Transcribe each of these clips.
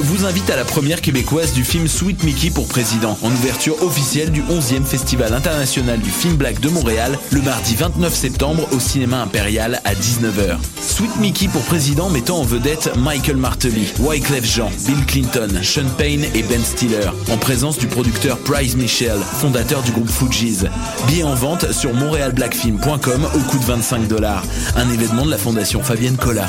Vous invite à la première québécoise du film Sweet Mickey pour président, en ouverture officielle du 11e Festival international du film black de Montréal, le mardi 29 septembre au cinéma impérial à 19h. Sweet Mickey pour président mettant en vedette Michael Martelly, Wyclef Jean, Bill Clinton, Sean Payne et Ben Stiller, en présence du producteur Price Michel, fondateur du groupe Fugees. Billets en vente sur montrealblackfilm.com au coût de 25 dollars. Un événement de la fondation Fabienne Collat.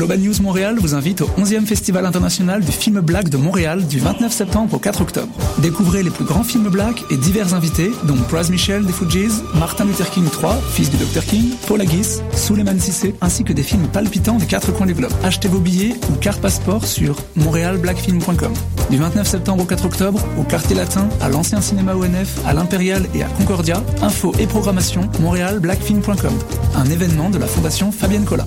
Global News Montréal vous invite au 11e Festival international du film black de Montréal du 29 septembre au 4 octobre. Découvrez les plus grands films black et divers invités, dont Praz Michel des Fujis, Martin Luther King III, fils du Dr King, Paul Haggis, Suleiman Sissé, ainsi que des films palpitants des quatre coins du globe. Achetez vos billets ou carte passeport sur montrealblackfilm.com. Du 29 septembre au 4 octobre, au Quartier Latin, à l'ancien cinéma ONF, à l'Impérial et à Concordia, info et programmation montrealblackfilm.com. Un événement de la Fondation Fabienne Collat.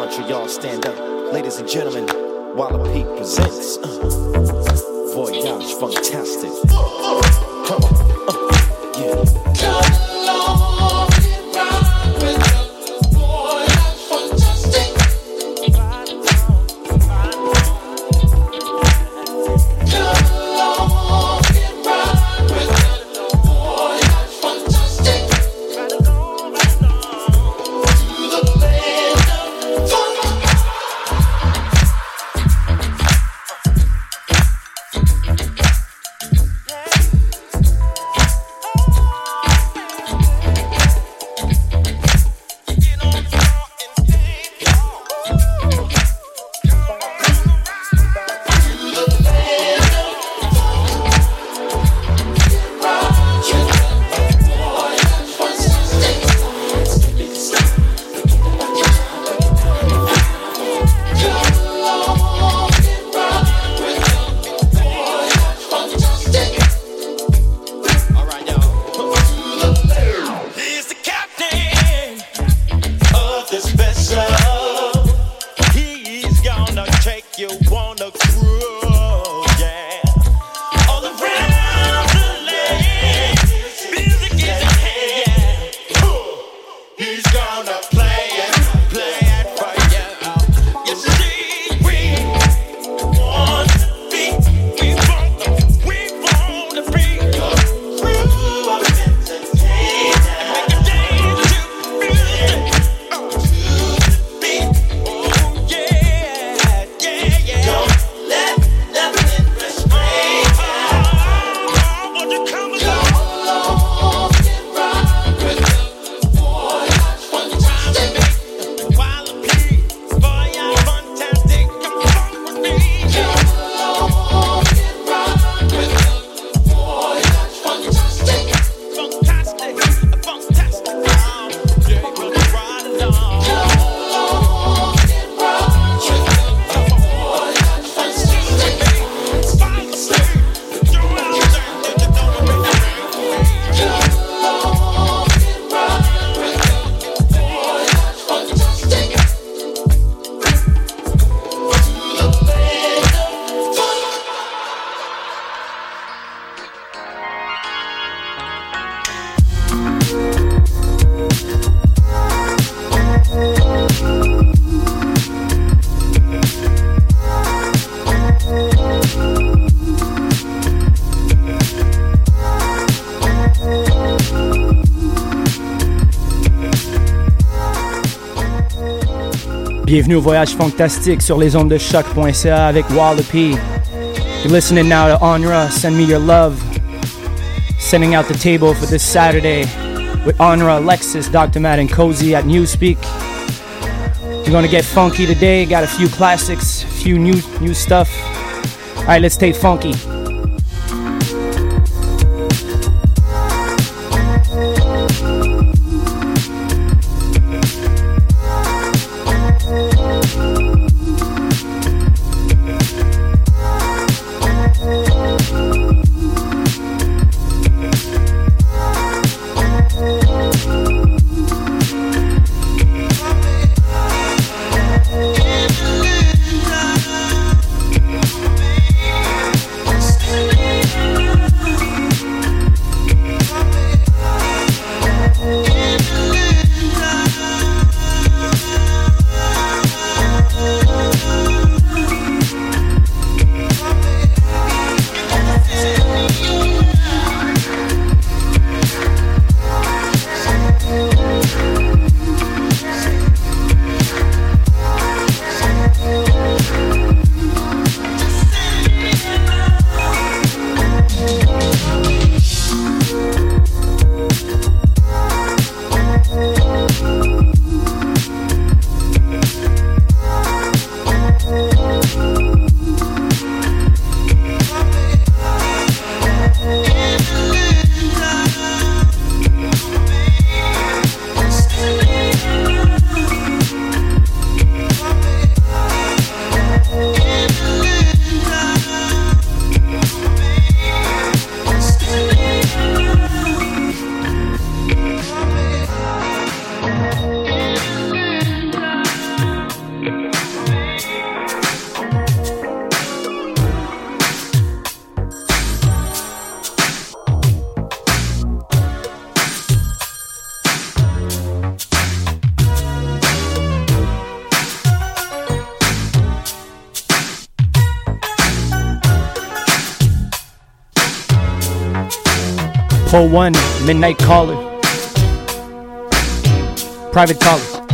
Montreal, stand up. Ladies and gentlemen, Wallopy presents uh, Voyage Fantastic. Come on. Uh, yeah. Bienvenue au voyage fantastique sur les ondes de choc.ca avec Wallopy. You're listening now to Onra, Send Me Your Love. Sending out the table for this Saturday with Onra, Alexis, Dr. Matt, and Cozy at Newspeak. We're gonna get funky today. Got a few classics, a few new new stuff. All right, let's stay funky. One Midnight Caller. Private Callers.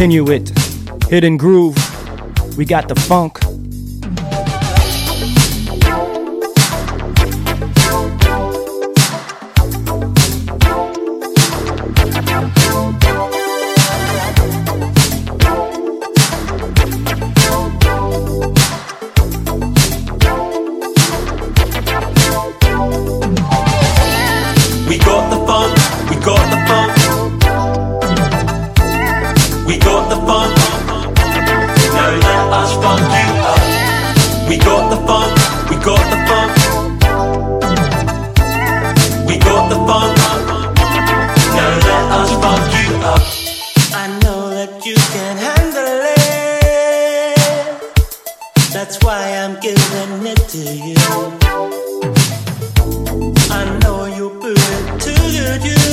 continue it. Hidden groove, we got the funk. that's why I'm giving it to you. I know you put it to good use.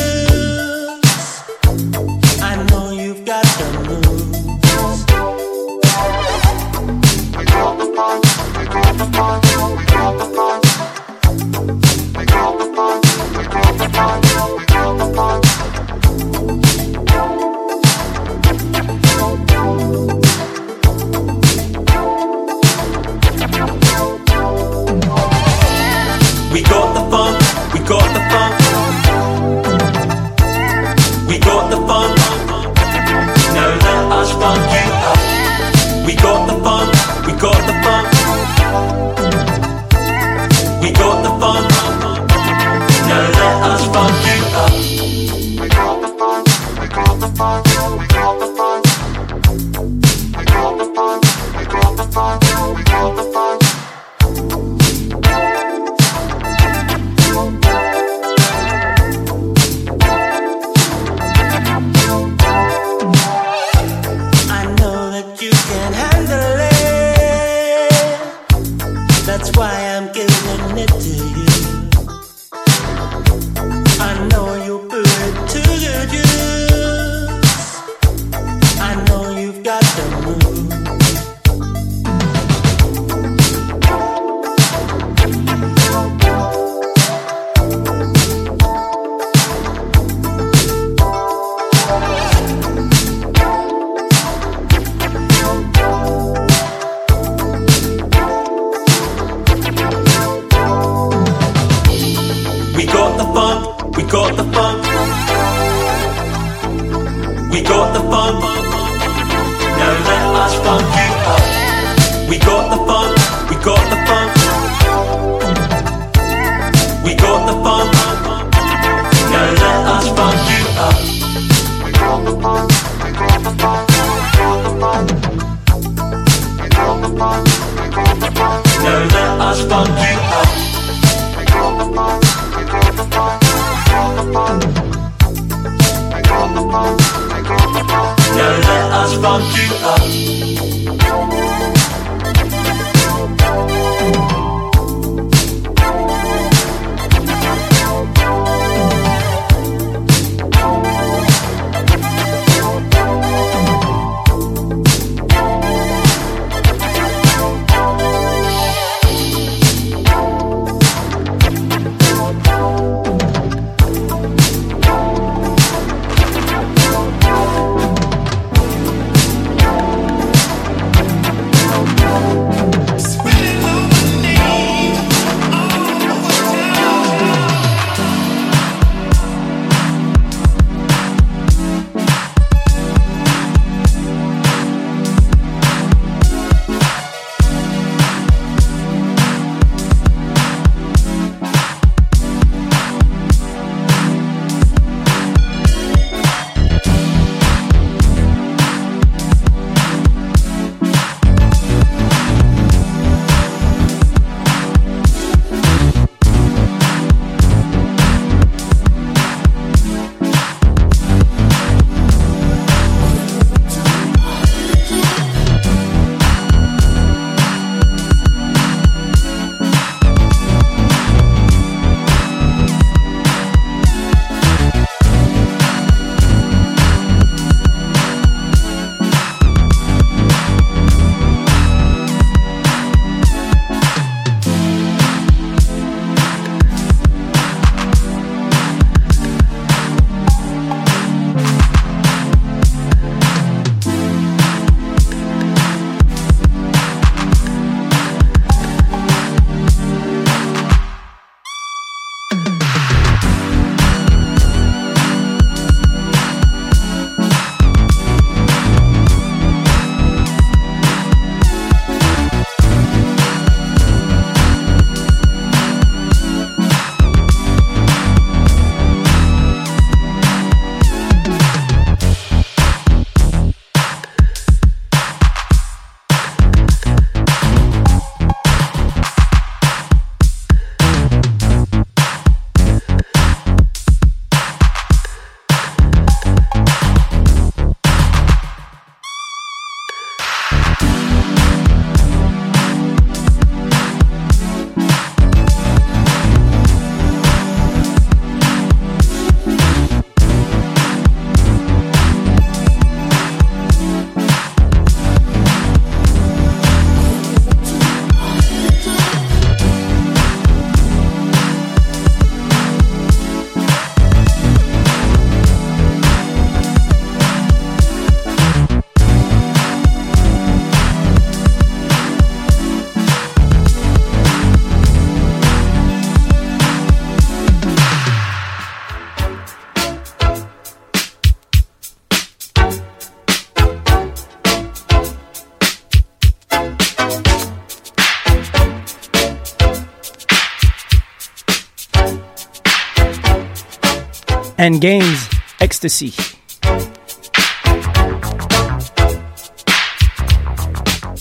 and Gaines Ecstasy.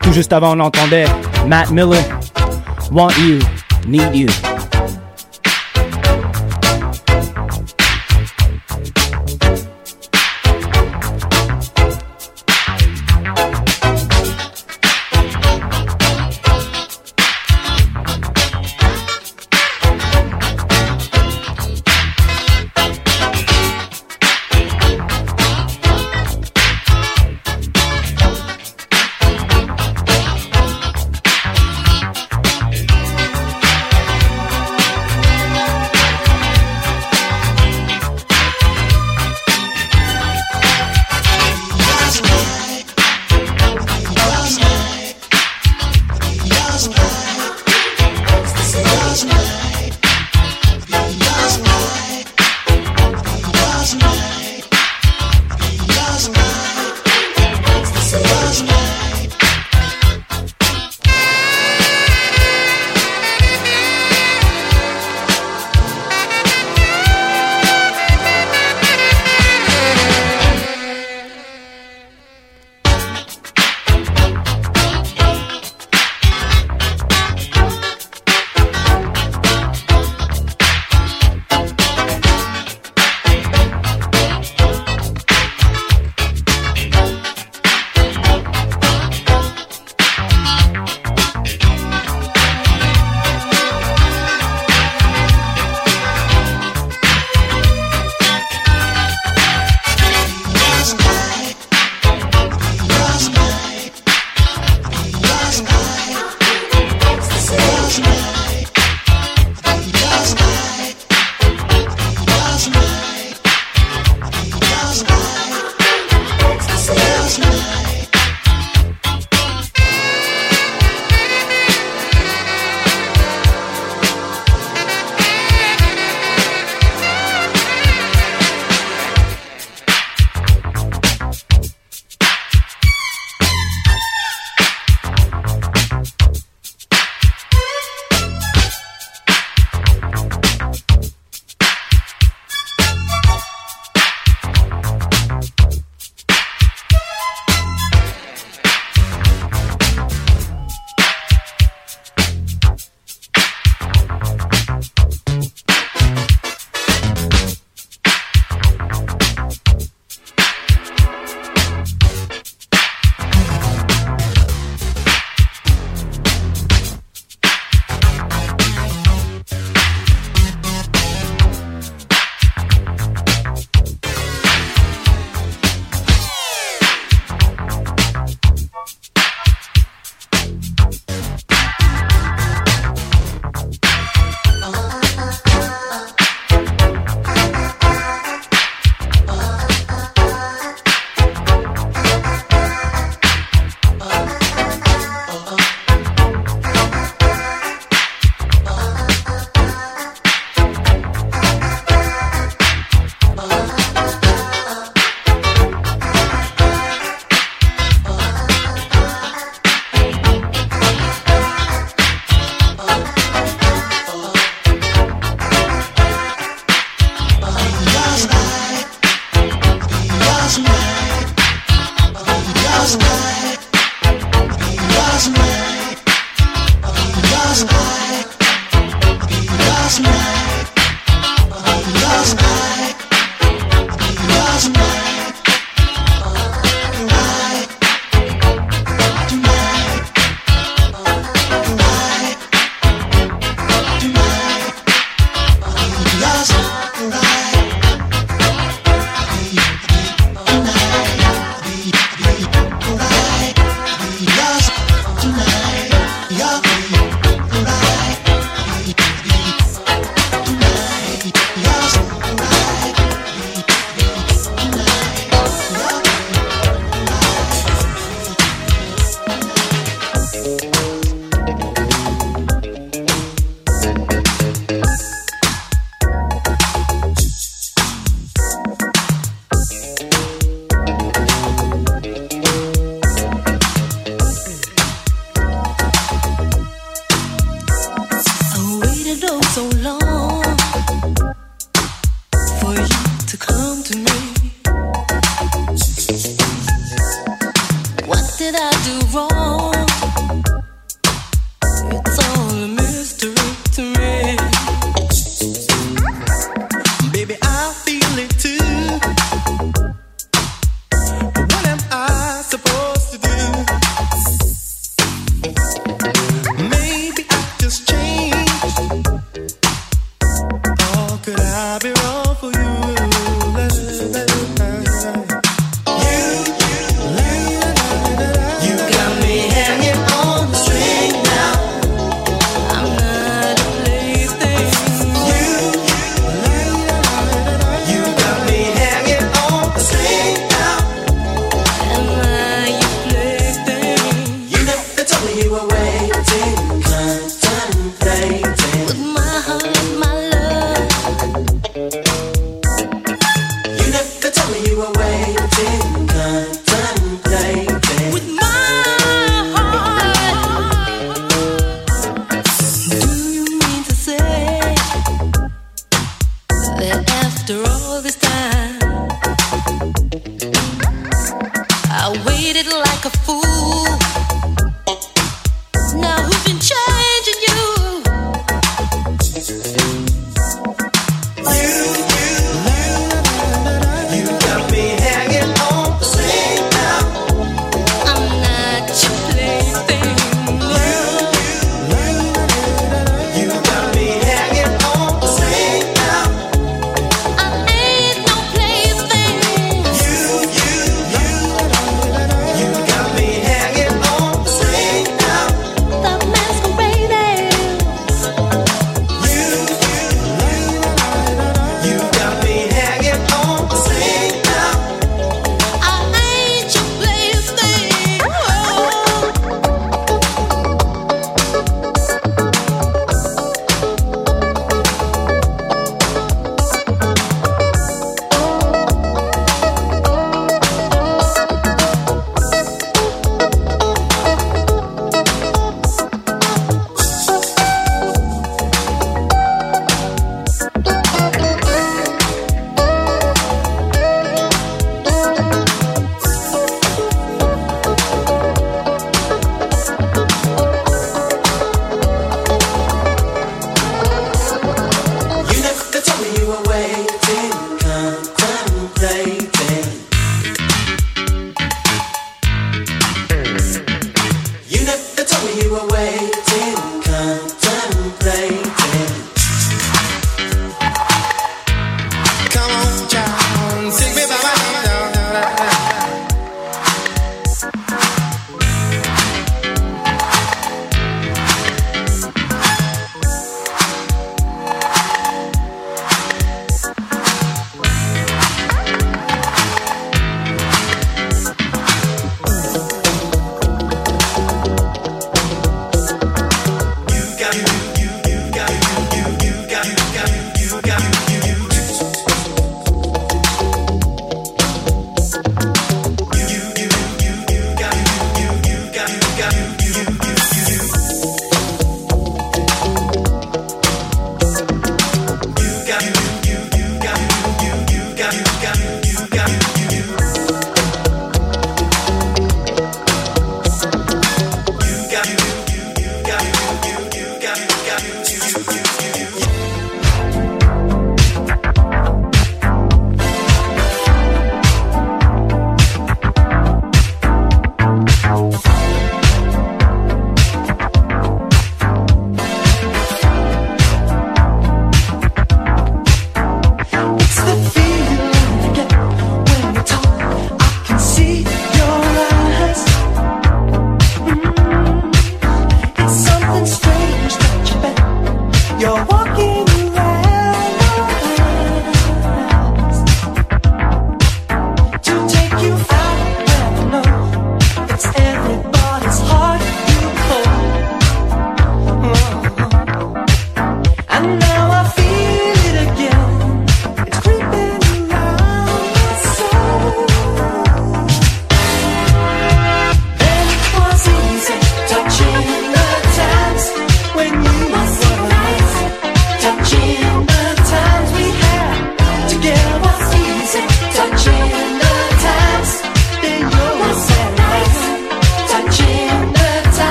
Tout juste avant, on entendait Matt Miller, Want You, Need You.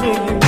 carrying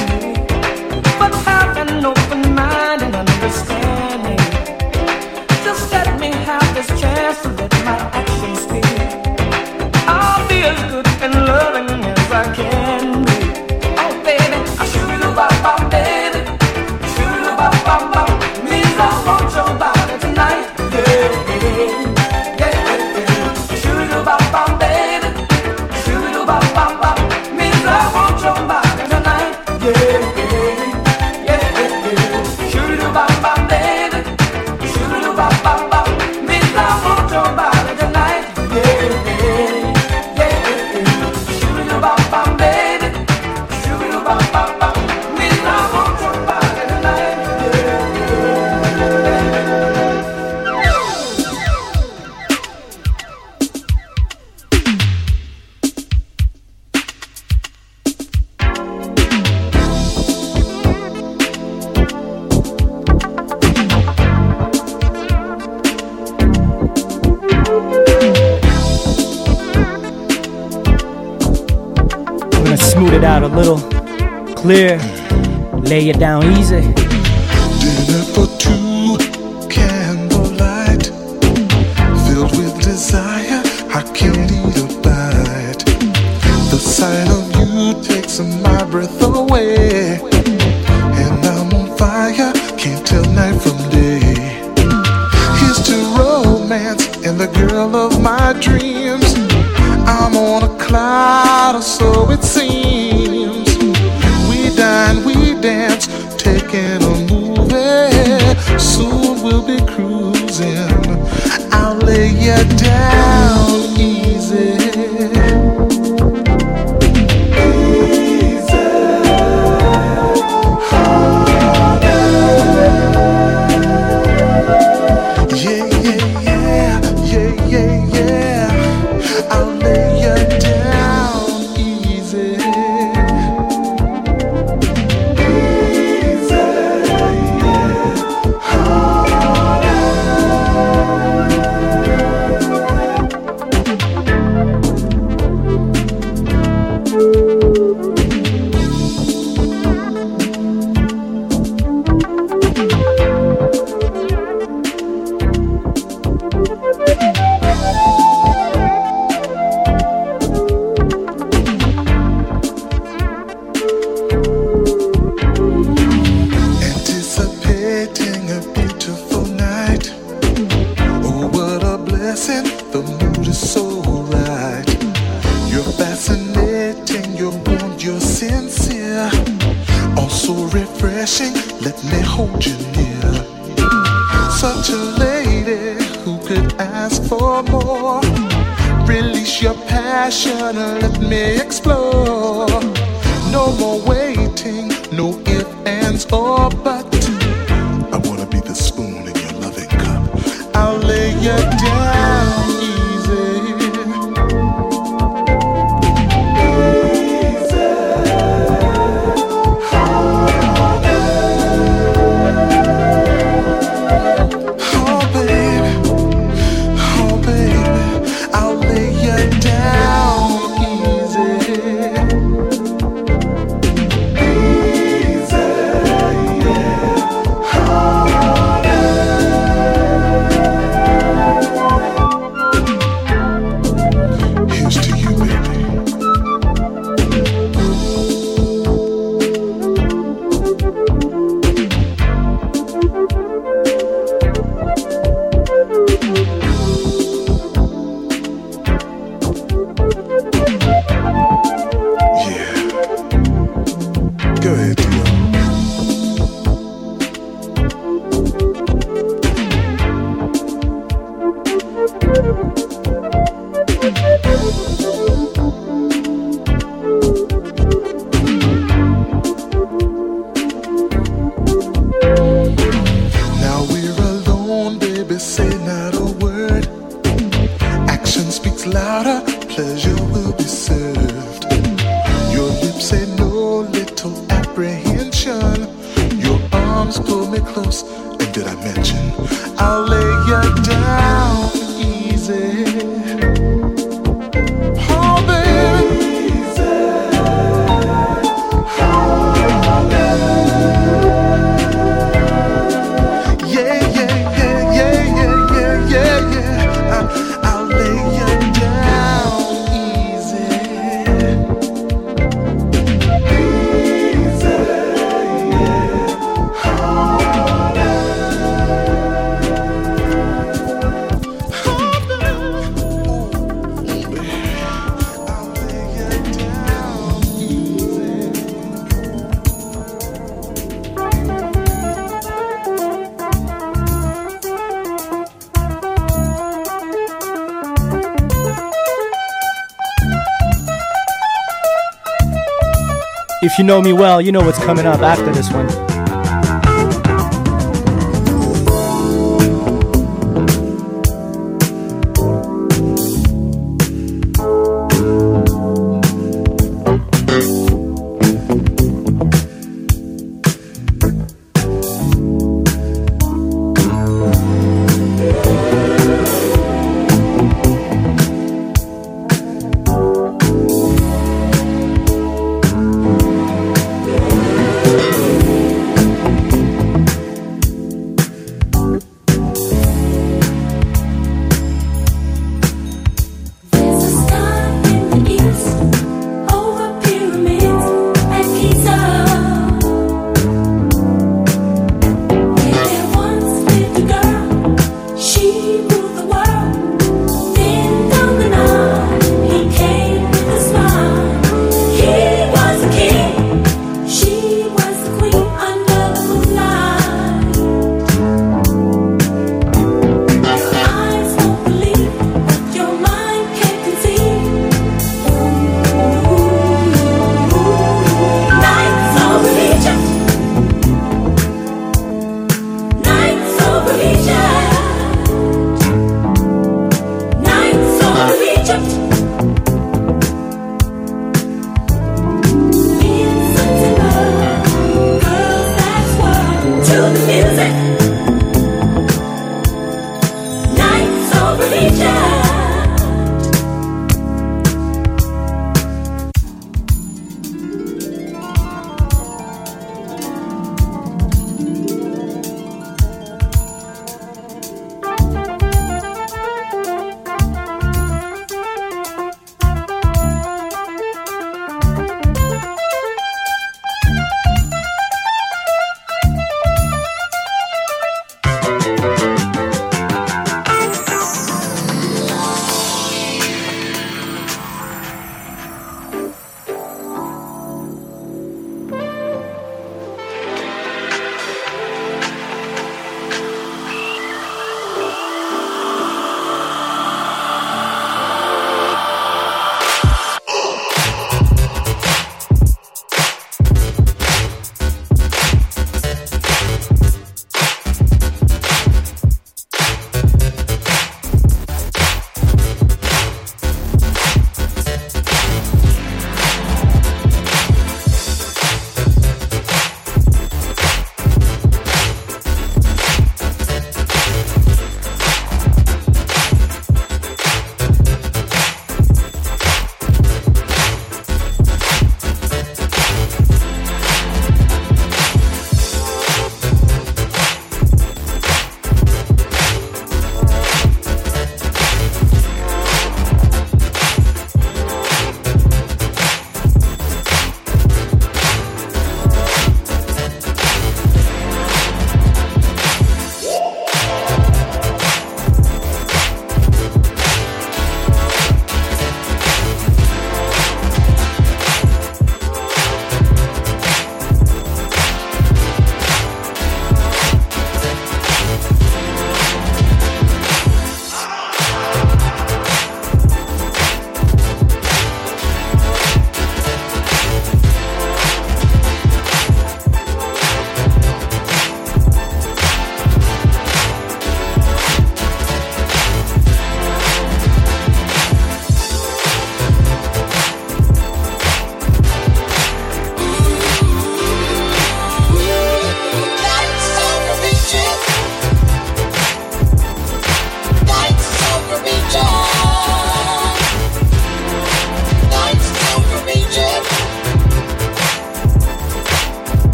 If you know me well, you know what's coming up after this one.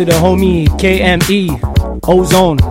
To the homie KME Ozone.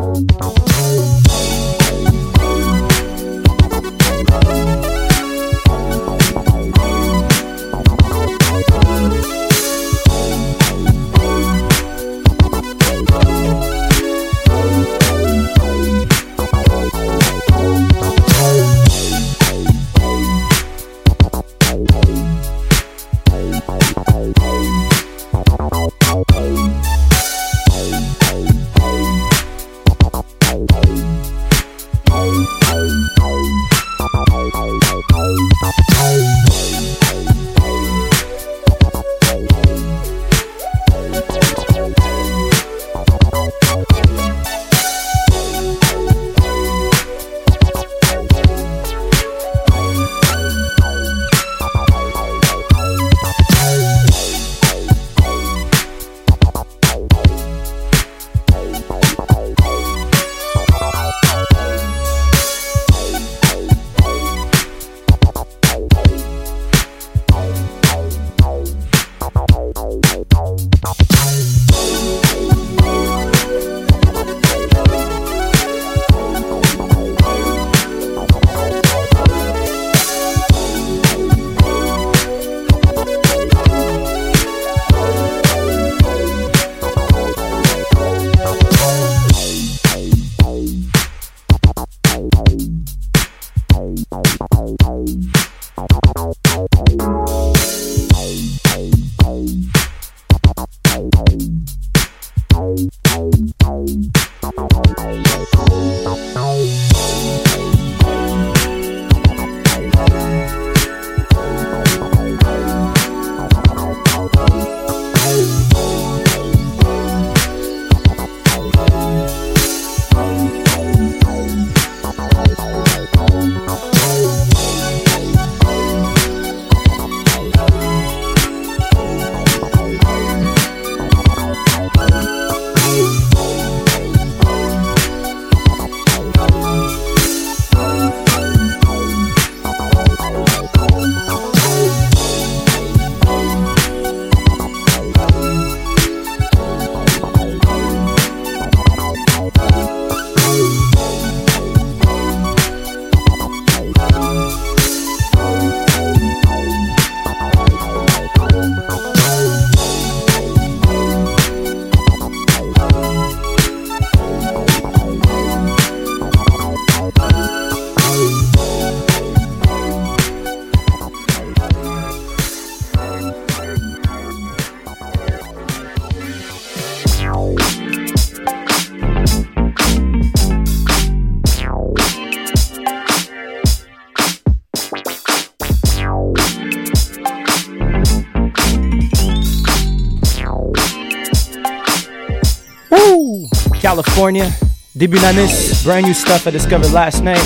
California. D'année, brand new stuff I discovered last night.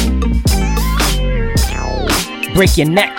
Break your neck.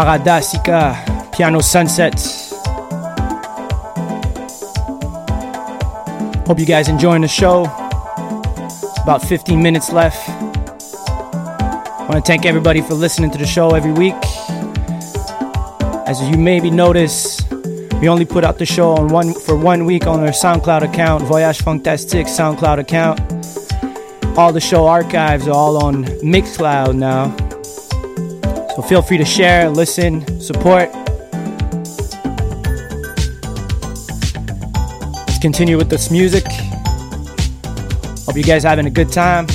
Paradasica, Piano Sunset. Hope you guys enjoying the show. About 15 minutes left. I want to thank everybody for listening to the show every week. As you maybe notice, we only put out the show on one for one week on our SoundCloud account, Voyage Fantastique SoundCloud account. All the show archives are all on Mixcloud now. So feel free to share, listen, support. Let's continue with this music. Hope you guys having a good time.